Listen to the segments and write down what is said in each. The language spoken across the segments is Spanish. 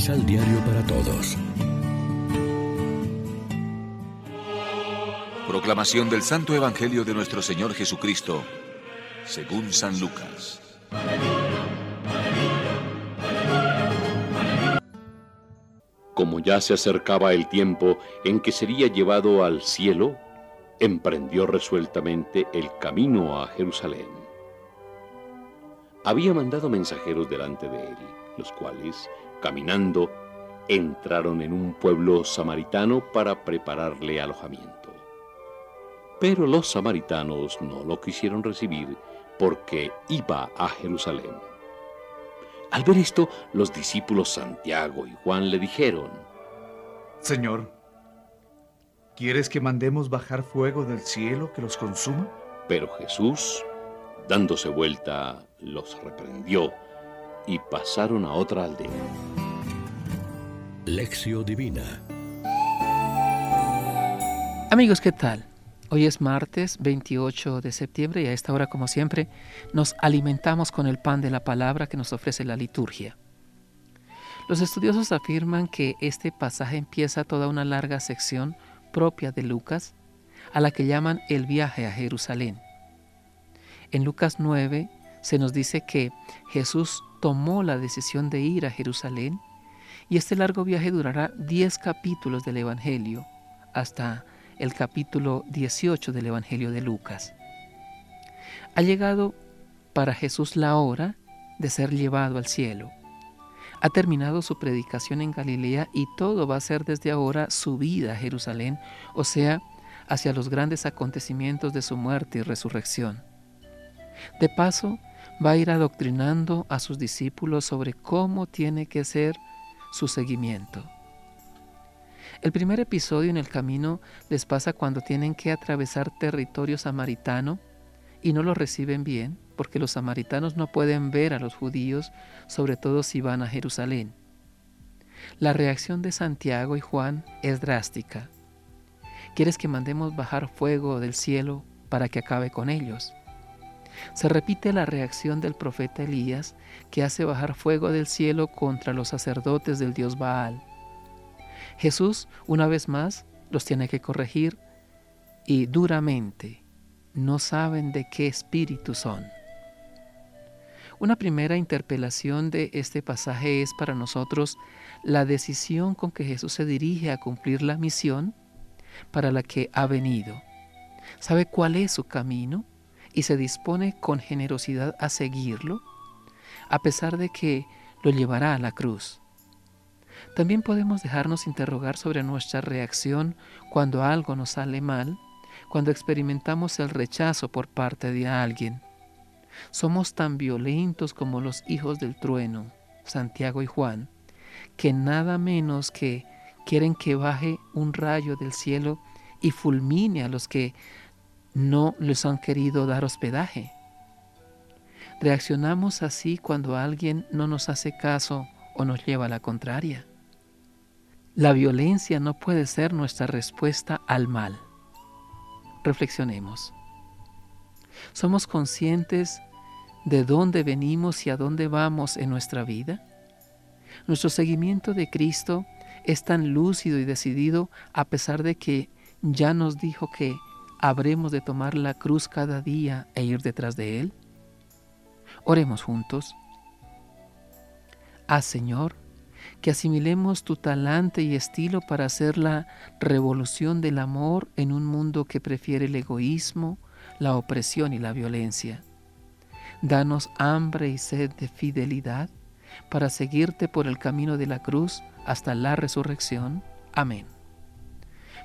Misal Diario para Todos. Proclamación del Santo Evangelio de nuestro Señor Jesucristo, según San Lucas. Como ya se acercaba el tiempo en que sería llevado al cielo, emprendió resueltamente el camino a Jerusalén. Había mandado mensajeros delante de él, los cuales, caminando, entraron en un pueblo samaritano para prepararle alojamiento. Pero los samaritanos no lo quisieron recibir porque iba a Jerusalén. Al ver esto, los discípulos Santiago y Juan le dijeron, Señor, ¿quieres que mandemos bajar fuego del cielo que los consuma? Pero Jesús, dándose vuelta, los reprendió y pasaron a otra aldea. Lección Divina Amigos, ¿qué tal? Hoy es martes 28 de septiembre y a esta hora, como siempre, nos alimentamos con el pan de la palabra que nos ofrece la liturgia. Los estudiosos afirman que este pasaje empieza toda una larga sección propia de Lucas, a la que llaman el viaje a Jerusalén. En Lucas 9 se nos dice que Jesús tomó la decisión de ir a Jerusalén y este largo viaje durará 10 capítulos del Evangelio hasta el capítulo 18 del Evangelio de Lucas. Ha llegado para Jesús la hora de ser llevado al cielo. Ha terminado su predicación en Galilea y todo va a ser desde ahora su vida a Jerusalén, o sea, hacia los grandes acontecimientos de su muerte y resurrección. De paso, va a ir adoctrinando a sus discípulos sobre cómo tiene que ser su seguimiento. El primer episodio en el camino les pasa cuando tienen que atravesar territorio samaritano y no lo reciben bien, porque los samaritanos no pueden ver a los judíos, sobre todo si van a Jerusalén. La reacción de Santiago y Juan es drástica. ¿Quieres que mandemos bajar fuego del cielo para que acabe con ellos? Se repite la reacción del profeta Elías, que hace bajar fuego del cielo contra los sacerdotes del dios Baal. Jesús, una vez más, los tiene que corregir y duramente no saben de qué espíritu son. Una primera interpelación de este pasaje es para nosotros la decisión con que Jesús se dirige a cumplir la misión para la que ha venido. Sabe cuál es su camino y se dispone con generosidad a seguirlo, a pesar de que lo llevará a la cruz. También podemos dejarnos interrogar sobre nuestra reacción cuando algo nos sale mal, cuando experimentamos el rechazo por parte de alguien. Somos tan violentos como los hijos del trueno, Santiago y Juan, que nada menos que quieren que baje un rayo del cielo y fulmine a los que no les han querido dar hospedaje. Reaccionamos así cuando alguien no nos hace caso o nos lleva a la contraria. La violencia no puede ser nuestra respuesta al mal. Reflexionemos. ¿Somos conscientes de dónde venimos y a dónde vamos en nuestra vida? Nuestro seguimiento de Cristo es tan lúcido y decidido a pesar de que ya nos dijo que habremos de tomar la cruz cada día e ir detrás de Él. Oremos juntos. Ah Señor, que asimilemos tu talante y estilo para hacer la revolución del amor en un mundo que prefiere el egoísmo, la opresión y la violencia. Danos hambre y sed de fidelidad para seguirte por el camino de la cruz hasta la resurrección. Amén.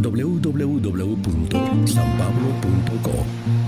www.sanpablo.co